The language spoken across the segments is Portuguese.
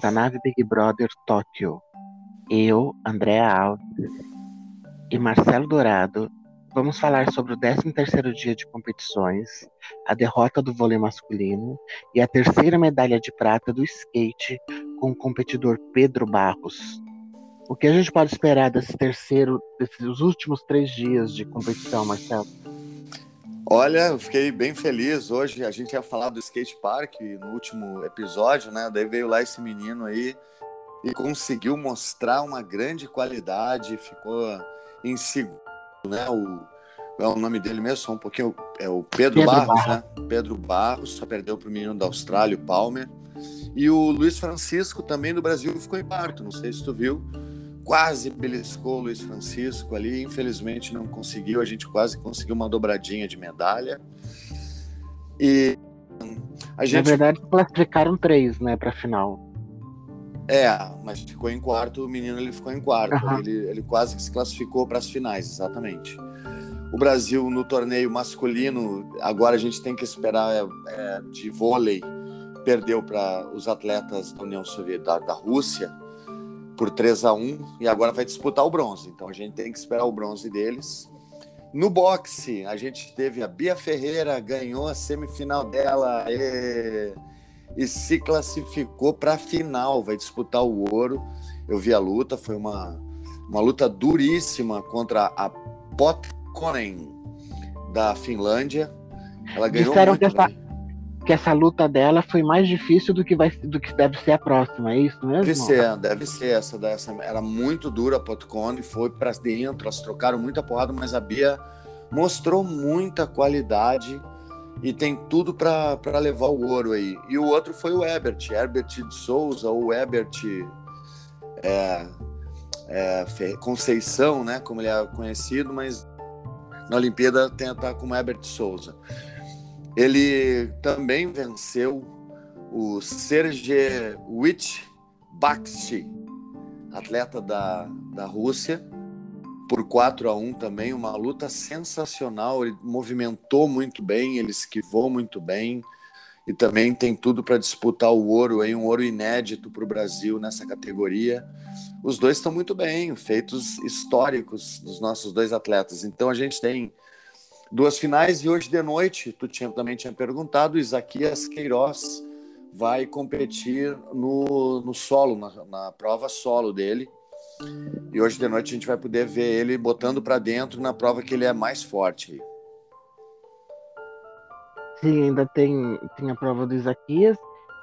da nave Big Brother Tóquio. Eu, Andréa Alves e Marcelo Dourado vamos falar sobre o 13º dia de competições, a derrota do vôlei masculino e a terceira medalha de prata do skate com o competidor Pedro Barros. O que a gente pode esperar desse terceiro, desses últimos três dias de competição, Marcelo? Olha, eu fiquei bem feliz hoje. A gente ia falar do skate park no último episódio, né? Daí veio lá esse menino aí e conseguiu mostrar uma grande qualidade, ficou em segundo, né? O, é o nome dele mesmo, só um pouquinho, é o Pedro, Pedro Barros, né? Pedro Barros, só perdeu para o menino da Austrália, o Palmer. E o Luiz Francisco, também do Brasil, ficou em quarto, não sei se tu viu quase beliscou o Luiz Francisco ali, infelizmente não conseguiu, a gente quase conseguiu uma dobradinha de medalha. E a gente... Na verdade, classificaram três, né, para final. É, mas ficou em quarto, o menino ele ficou em quarto, uhum. ele, ele quase que se classificou para as finais, exatamente. O Brasil no torneio masculino, agora a gente tem que esperar é, é, de vôlei, perdeu para os atletas da União Soviética, da, da Rússia, por 3 a 1 e agora vai disputar o bronze. Então a gente tem que esperar o bronze deles. No boxe, a gente teve a Bia Ferreira, ganhou a semifinal dela e, e se classificou para a final, vai disputar o ouro. Eu vi a luta, foi uma, uma luta duríssima contra a Potkonen da Finlândia. Ela ganhou Disseram muito que essa, que essa luta dela foi mais difícil do que, vai, do que deve ser a próxima, é isso mesmo? Deve ser, deve ser essa dessa. Era muito dura a Potcone, foi para dentro, elas trocaram muita porrada, mas a Bia mostrou muita qualidade e tem tudo para levar o ouro aí. E o outro foi o Ebert, Herbert de Souza, ou Ebert é, é, Conceição, né, como ele é conhecido, mas na Olimpíada tem a estar como Herbert Souza. Ele também venceu o Sergei Witch-Bakshi, atleta da, da Rússia, por 4 a 1 também, uma luta sensacional, ele movimentou muito bem, ele esquivou muito bem e também tem tudo para disputar o ouro, aí, um ouro inédito para o Brasil nessa categoria. Os dois estão muito bem, feitos históricos dos nossos dois atletas. Então a gente tem duas finais e hoje de noite, tu tinha, também tinha perguntado, Isaquias Queiroz vai competir no, no solo, na, na prova solo dele. E hoje de noite a gente vai poder ver ele botando para dentro na prova que ele é mais forte. Sim, ainda tem, tem a prova do Isaquias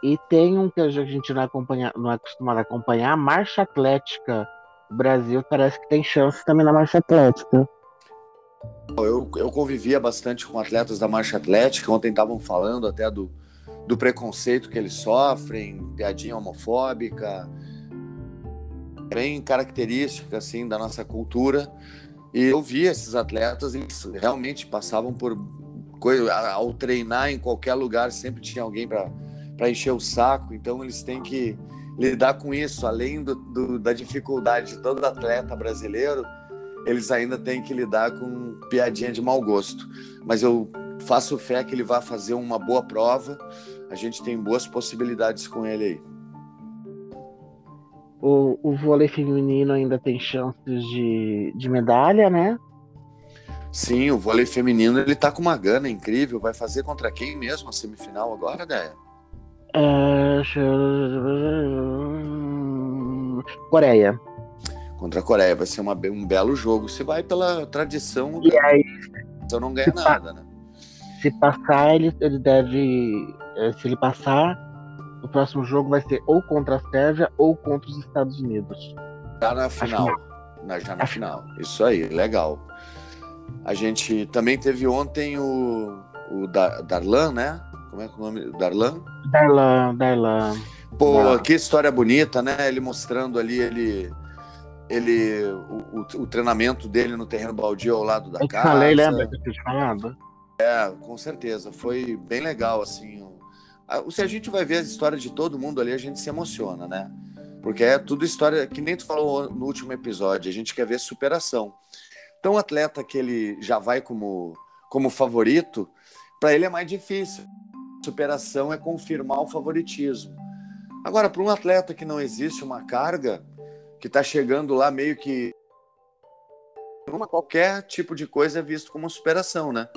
e tem um que a gente não, acompanha, não é acostumado a acompanhar, a Marcha Atlética. O Brasil parece que tem chance também na Marcha Atlética. Eu, eu convivia bastante com atletas da marcha atlética, ontem estavam falando até do, do preconceito que eles sofrem, piadinha homofóbica, bem característica assim da nossa cultura. E eu vi esses atletas, eles realmente passavam por ao treinar em qualquer lugar, sempre tinha alguém para encher o saco, então eles têm que lidar com isso, além do, do, da dificuldade de todo atleta brasileiro, eles ainda têm que lidar com piadinha de mau gosto. Mas eu faço fé que ele vai fazer uma boa prova. A gente tem boas possibilidades com ele aí. O, o vôlei feminino ainda tem chances de, de medalha, né? Sim, o vôlei feminino ele tá com uma gana incrível. Vai fazer contra quem mesmo a semifinal agora, Déia? É... Coreia contra a Coreia. Vai ser uma, um belo jogo. Se vai pela tradição, e aí, então não ganha nada, né? Se passar, ele, ele deve. Eh, se ele passar, o próximo jogo vai ser ou contra a Sérvia ou contra os Estados Unidos. Já na final. Na, já na final. Isso aí, legal. A gente também teve ontem o, o Darlan, né? Como é que é o nome? Darlan? Darlan, Darlan. Pô, Darlan. que história bonita, né? Ele mostrando ali, ele ele o, o, o, treinamento dele no terreno baldio ao lado da eu casa. Falei, lembra que eu tinha falado? É, com certeza. Foi bem legal, assim. Se a gente vai ver a história de todo mundo ali, a gente se emociona, né? Porque é tudo história, que nem tu falou no último episódio, a gente quer ver superação. Então, o atleta que ele já vai como, como favorito, para ele é mais difícil. Superação é confirmar o favoritismo. Agora, para um atleta que não existe uma carga, que está chegando lá meio que uma qualquer tipo de coisa é visto como superação, né?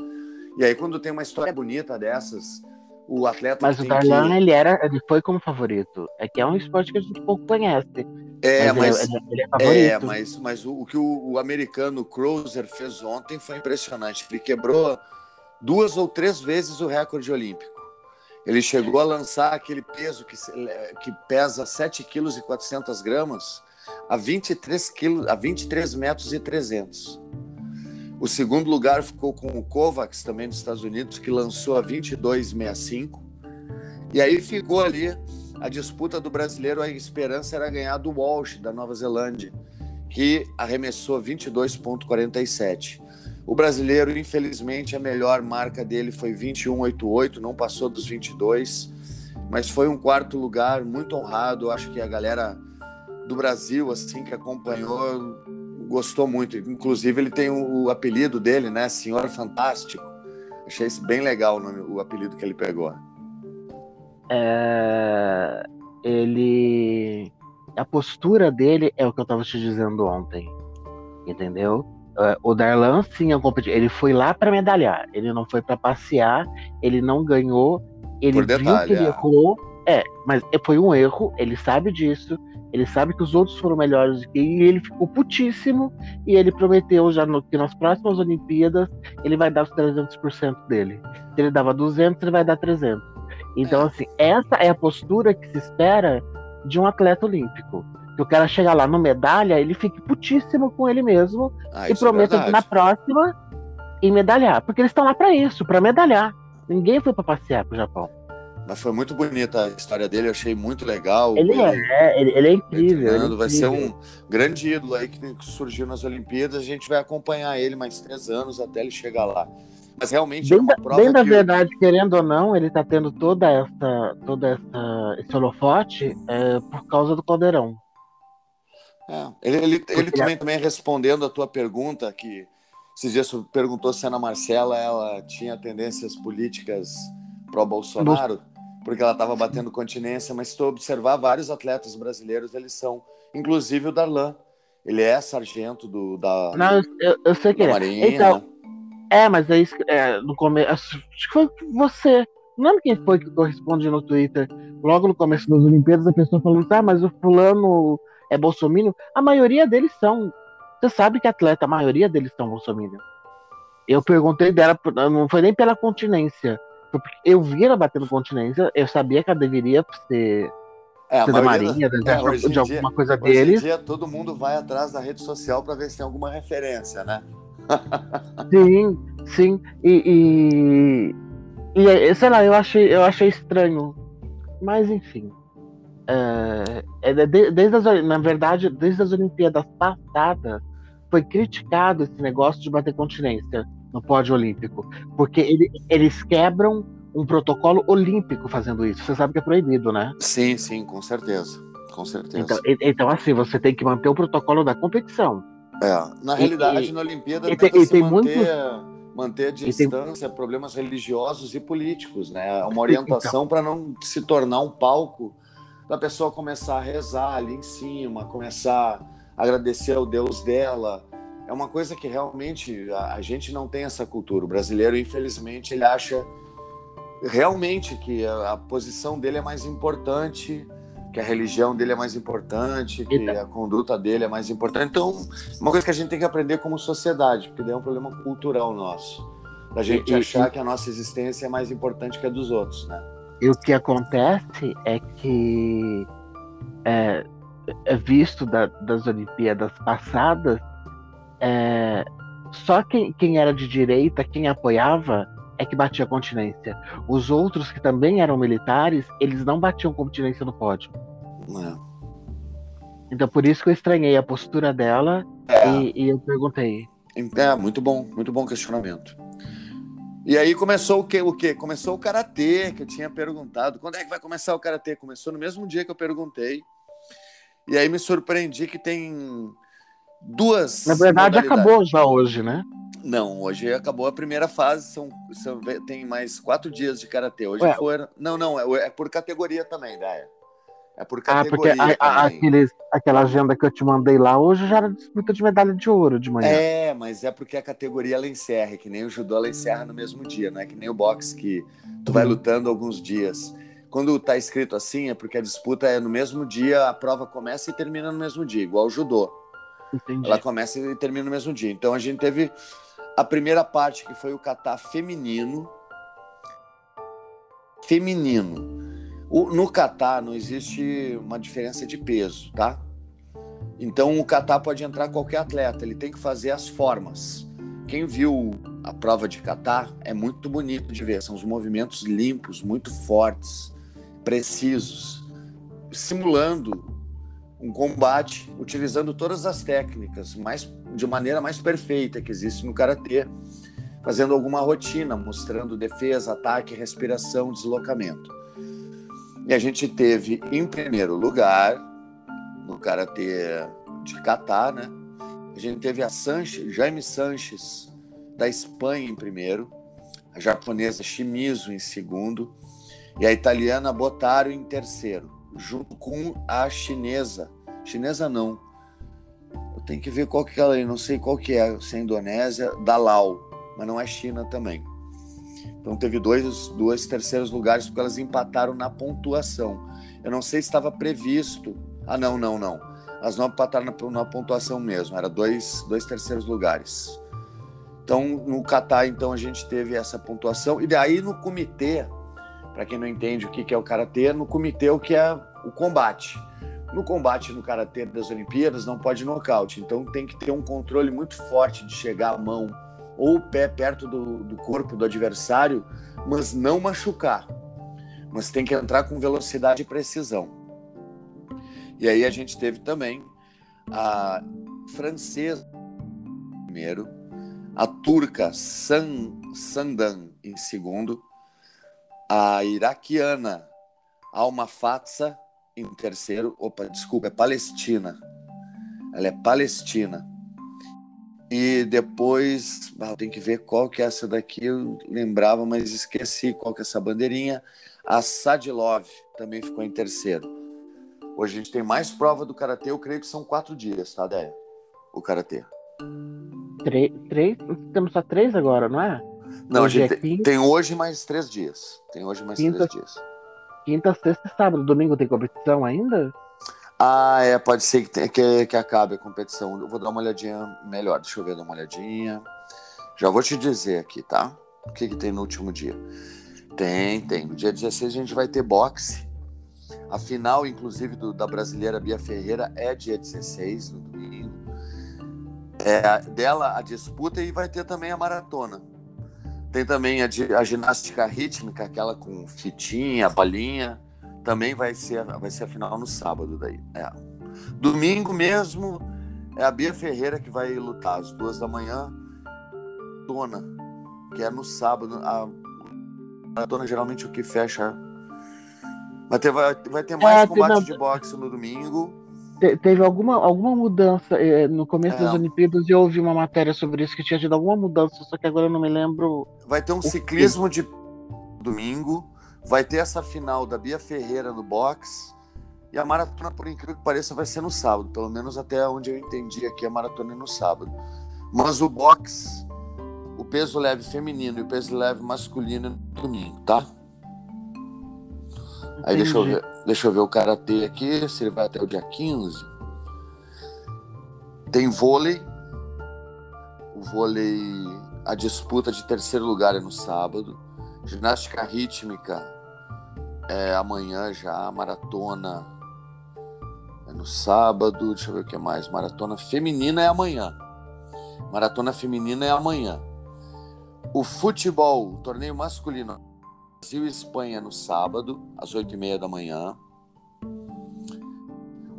E aí quando tem uma história bonita dessas, o atleta Mas o Darlan, que... ele era, ele foi como favorito. É que é um esporte que a gente pouco conhece. É, mas, mas ele, é, ele é, favorito. É, mas, mas o, o que o, o, americano Cruiser fez ontem foi impressionante. Ele quebrou duas ou três vezes o recorde olímpico. Ele chegou a lançar aquele peso que, que pesa 7 quilos e 400 gramas a 23, quilos, a 23 metros e 300. O segundo lugar ficou com o Kovacs, também dos Estados Unidos, que lançou a 22,65. E aí ficou ali a disputa do brasileiro, a esperança era ganhar do Walsh, da Nova Zelândia, que arremessou 22,47. O brasileiro, infelizmente, a melhor marca dele foi 21,88, não passou dos 22, mas foi um quarto lugar muito honrado. Acho que a galera do Brasil, assim, que acompanhou, gostou muito. Inclusive, ele tem o, o apelido dele, né? Senhor Fantástico. Achei isso bem legal o, nome, o apelido que ele pegou. É... Ele. A postura dele é o que eu estava te dizendo ontem. Entendeu? É, o Darlan, sim, é um ele foi lá para medalhar. Ele não foi para passear. Ele não ganhou. Ele Por detalhe, viu que ele é. errou. É, mas foi um erro. Ele sabe disso ele sabe que os outros foram melhores que ele, e ele ficou putíssimo. E ele prometeu já no, que nas próximas Olimpíadas ele vai dar os 300% dele. Se ele dava 200, ele vai dar 300. Então, é. assim, essa é a postura que se espera de um atleta olímpico. Que o cara chegar lá no medalha, ele fique putíssimo com ele mesmo ah, e é prometa é na próxima e medalhar. Porque eles estão lá para isso, para medalhar. Ninguém foi para passear pro Japão. Mas foi muito bonita a história dele, eu achei muito legal. Ele, ele é, ele, ele, é incrível. Ele é vai ser um grande ídolo aí que surgiu nas Olimpíadas. A gente vai acompanhar ele mais três anos até ele chegar lá. Mas realmente bem é uma prova. Bem da verdade, querendo ou não, ele está tendo toda essa, toda essa esse holofote é, por causa do Caldeirão. É, ele, ele, ele também, também respondendo a tua pergunta, que esses dias perguntou se a Ana Marcela ela tinha tendências políticas pró-Bolsonaro porque ela estava batendo continência, mas se tu observar vários atletas brasileiros, eles são, inclusive o Darlan. Ele é sargento do, da, Não, eu, eu sei que é. Marinha. Então, né? É, mas é isso é, no começo. Acho que foi você. Não lembro quem foi que corresponde no Twitter. Logo no começo das Olimpíadas, a pessoa falou: ah, mas o fulano é bolsominion. A maioria deles são. Você sabe que atleta, a maioria deles são bolsominion. Eu perguntei dela, não foi nem pela continência eu vi ela batendo continência, eu sabia que ela deveria ser, é, ser da Marinha, da, é, de, de alguma dia, coisa deles. Hoje em dia todo mundo vai atrás da rede social para ver se tem alguma referência, né? sim, sim. E, e, e, sei lá, eu achei, eu achei estranho. Mas enfim. É, é desde as, na verdade, desde as Olimpíadas passadas, foi criticado esse negócio de bater continência no pódio olímpico. Porque ele, eles quebram um protocolo olímpico fazendo isso. Você sabe que é proibido, né? Sim, sim, com certeza. Com certeza. Então, então assim, você tem que manter o protocolo da competição. É, na realidade, e, na Olimpíada e, tem, que se manter, manter a distância, tem... problemas religiosos e políticos, né? É uma orientação então... para não se tornar um palco da pessoa começar a rezar ali em cima, começar a agradecer ao Deus dela, é uma coisa que realmente a, a, gente não tem essa cultura. O brasileiro, infelizmente, ele acha realmente que a, a, posição dele é mais importante, que a religião dele é mais importante, que então. a conduta dele é mais importante. Então, uma coisa que a gente tem que aprender como sociedade, porque daí é um problema cultural nosso. Da gente e, achar e, que a nossa existência é mais importante que a dos outros, né? E o que acontece é que é, é visto da, das Olimpíadas passadas é, só quem, quem era de direita, quem apoiava, é que batia continência. Os outros que também eram militares, eles não batiam continência no pódio. É. Então por isso que eu estranhei a postura dela é. e, e, eu perguntei. É, muito bom, muito bom questionamento. E aí começou o quê? O quê? Começou o karatê, que eu tinha perguntado. Quando é que vai começar o karatê? Começou no mesmo dia que eu perguntei. E aí me surpreendi que tem duas. Na verdade, acabou já hoje, né? Não, hoje acabou a primeira fase, são, são tem mais quatro dias de karatê. Hoje Ué. foram. Não, não, é, é por categoria também, Daia. É por Ah, porque categoria a- a- aqueles, aquela agenda que eu te mandei lá hoje já era disputa de medalha de ouro de manhã. É, mas é porque a categoria ela encerra, que nem o judô ela encerra no mesmo dia, não é que nem o boxe que tu vai Uhum. lutando alguns dias. Quando tá escrito assim é porque a disputa é no mesmo dia, a prova começa e termina no mesmo dia, igual o judô. Entendi. Ela começa e termina no mesmo dia. Então a gente teve a primeira parte que foi o kata feminino. Feminino. O- no kata não existe uma diferença de peso, tá? Então o kata pode entrar qualquer atleta, ele tem que fazer as formas. Quem viu a prova de kata é muito bonito de ver, são os movimentos limpos, muito fortes, precisos, simulando um combate utilizando todas as técnicas, mais de maneira mais perfeita que existe no karatê, fazendo alguma rotina, mostrando defesa, ataque, respiração, deslocamento. E a gente teve em primeiro lugar no karatê de kata, né? A gente teve a Sanches, Jaime Sanches da Espanha em primeiro, a japonesa Shimizu em segundo e a italiana Botaro em terceiro junto com a chinesa. Chinesa não. Eu tenho que ver qual que ela é, não sei qual que é, se é Indonésia, da Lau, mas não é China também. Então teve dois, dois terceiros lugares porque elas empataram na pontuação. Eu não sei se estava previsto. Ah, não, não, não. Elas não empataram na, na pontuação mesmo. Era dois, dois terceiros lugares. Então no Catar, então a gente teve essa pontuação e daí no comitê para quem não entende o que é o karatê, no comitê o que é o combate. No combate no karatê das Olimpíadas não pode nocaute, então tem que ter um controle muito forte de chegar a mão ou o pé perto do, do corpo do adversário, mas não machucar. Mas tem que entrar com velocidade e precisão. E aí a gente teve também a francesa primeiro, a turca San, Sandan em segundo, a iraquiana Alma Fatsa em terceiro. Opa, desculpa, é Palestina. Ela é Palestina. E depois, tem que ver qual que é essa daqui, eu lembrava, mas esqueci qual que é essa bandeirinha. A Sadilov também ficou em terceiro. Hoje a gente tem mais prova do Karatê, eu creio que são quatro dias, tá, Déia? O Karatê. Três, três? Temos só três agora, não é? Não, Hoje a gente é tem, quinta. tem hoje mais três dias. Tem hoje mais Quinta. três dias. Quinta, sexta e sábado. Domingo tem competição ainda? Ah, é, pode ser que, que, que acabe a competição. Eu vou dar uma olhadinha melhor. Deixa eu ver, dar uma olhadinha. Já vou te dizer aqui, tá? O que, que tem no último dia? Tem, tem. No dia 16 a gente vai ter boxe. A final, inclusive, do- da brasileira Bia Ferreira é dia 16, no domingo. É, dela a disputa e vai ter também a maratona. Tem também a, a ginástica rítmica, aquela com fitinha, balinha. Também vai ser, vai ser a final no sábado daí. É. Domingo mesmo é a Bia Ferreira que vai lutar às duas da manhã. Tona, que é no sábado. A maratona geralmente o que fecha. Vai ter, vai, vai ter mais É, combate de boxe no domingo. Te- teve alguma, alguma mudança eh, no começo É. das Olimpíadas e eu ouvi uma matéria sobre isso que tinha tido alguma mudança, só que agora eu não me lembro. Vai ter um ciclismo de domingo. Vai ter essa final da Bia Ferreira no boxe. E a maratona, por incrível que pareça, vai ser no sábado. Pelo menos até onde eu entendi aqui, a maratona é no sábado. Mas o boxe, o peso leve feminino e o peso leve masculino é no domingo, tá? Aí deixa eu, ver, deixa eu ver o karatê aqui, se ele vai até o dia 15. Tem vôlei. O vôlei, a disputa de terceiro lugar é no sábado. Ginástica rítmica é amanhã já. Maratona é no sábado. Deixa eu ver o que mais. Maratona feminina é amanhã. Maratona feminina é amanhã. O futebol, o torneio masculino, Brasil e Espanha no sábado, às 8h30 da manhã.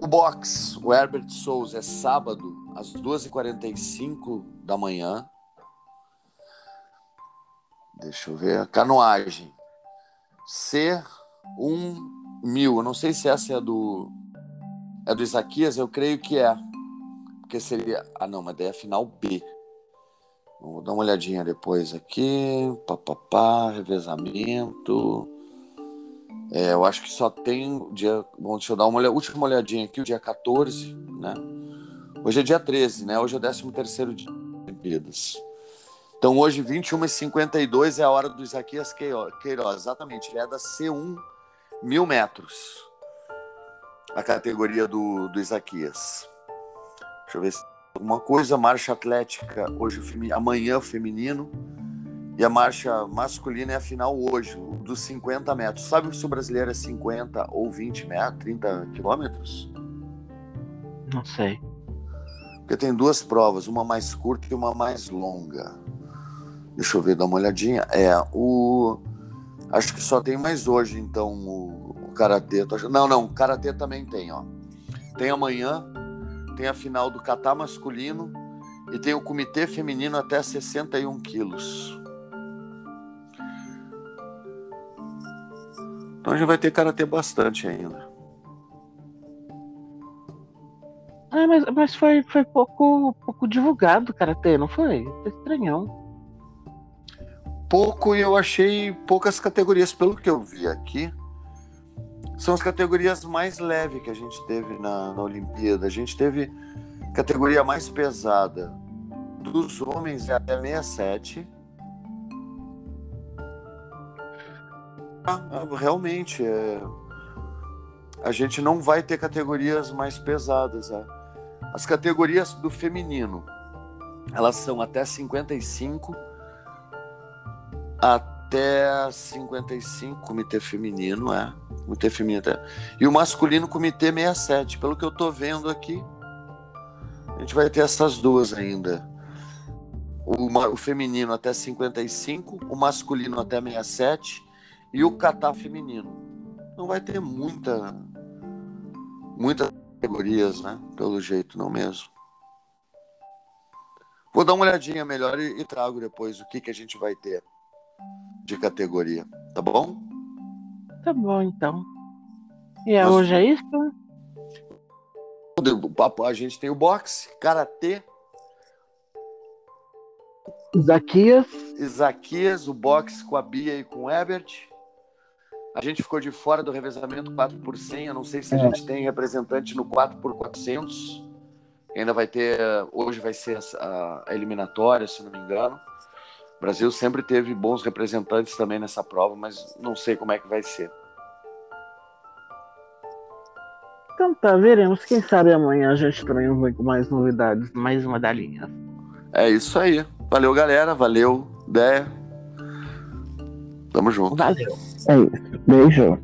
O boxe, o Herbert Souza, é sábado, às 2h45 da manhã. Deixa eu ver. Canoagem. C1000. Eu não sei se essa é do. É do Isaquias, eu creio que é. Porque seria. Ah, não, mas daí é final B. Vou dar uma olhadinha depois aqui. Papapá, revezamento. É, eu acho que só tem dia. Bom, deixa eu dar uma olhada, última olhadinha aqui, o dia 14, né? Hoje é dia 13, né? Hoje é o 13 terceiro dia das Olimpíadas. Então hoje, 21h52 é a hora do Isaquias Queiroz. Exatamente, ele é da C1 mil metros. A categoria do, do Isaquias. Deixa eu ver se alguma coisa. Marcha atlética hoje, amanhã feminino. E a marcha masculina é a final hoje, dos 50 metros. Sabe se o brasileiro é 50 ou 20 metros, 30 quilômetros? Não sei. Porque tem duas provas, uma mais curta e uma mais longa. Deixa eu ver, dar uma olhadinha. É, o. Acho que só tem mais hoje, então, o, o Karatê. Não, não, o Karatê também tem, ó. Tem amanhã, tem a final do Catar masculino e tem o Comitê Feminino até 61 quilos. Então a gente vai ter karatê bastante ainda. Ah, mas, mas foi, foi pouco, pouco divulgado o karatê, não foi? Foi estranhão. Pouco e eu achei poucas categorias, pelo que eu vi aqui. São as categorias mais leves que a gente teve na, na Olimpíada. A gente teve categoria mais pesada dos homens é até 67 Ah, realmente, é... a gente não vai ter categorias mais pesadas. É. As categorias do feminino, elas são até 55, até 55, comitê feminino, é. Comitê feminino. E o masculino, comitê 67. Pelo que eu tô vendo aqui, a gente vai ter essas duas ainda. O, o feminino até 55, o masculino até 67 e o catar feminino. Não vai ter muita, muitas categorias, né? Pelo jeito, não mesmo. Vou dar uma olhadinha melhor e, e trago depois o que, que a gente vai ter de categoria, tá bom? Tá bom, então. E Mas, hoje é isso? A gente tem o boxe, karatê. Isaquias. Isaquias, o boxe com a Bia e com o Ebert. A gente ficou de fora do revezamento 4 por 100. Eu não sei se a é. gente tem representante no 4 por 400. Ainda vai ter. Hoje vai ser a, a eliminatória, se não me engano. O Brasil sempre teve bons representantes também nessa prova, mas não sei como é que vai ser. Então tá, veremos. Quem sabe amanhã a gente com mais novidades, mais medalhinhas. É isso aí. Valeu, galera. Valeu, ideia. Tamo junto. Valeu. É isso. Beijo.